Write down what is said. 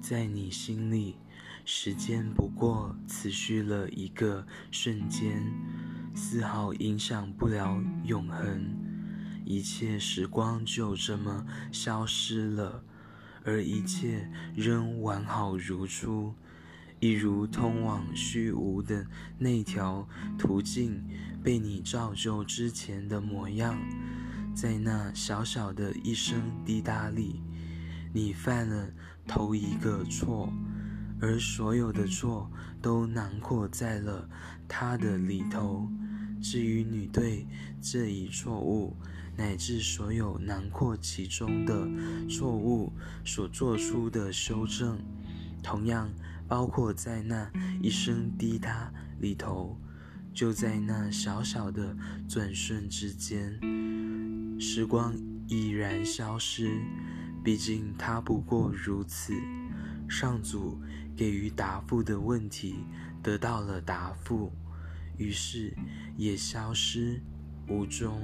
在你心里，时间不过持续了一个瞬间，丝毫影响不了永恒。一切时光就这么消失了，而一切仍完好如初，一如通往虚无的那条途径被你造就之前的模样。在那小小的一声滴答里，你犯了头一个错，而所有的错都囊括在了他的里头。至于你对这一错误，乃至所有囊括其中的错误所做出的修正，同样包括在那一声滴答里头，就在那小小的转瞬之间。时光已然消失，毕竟他不过如此。上祖给予答复的问题得到了答复，于是也消失无踪。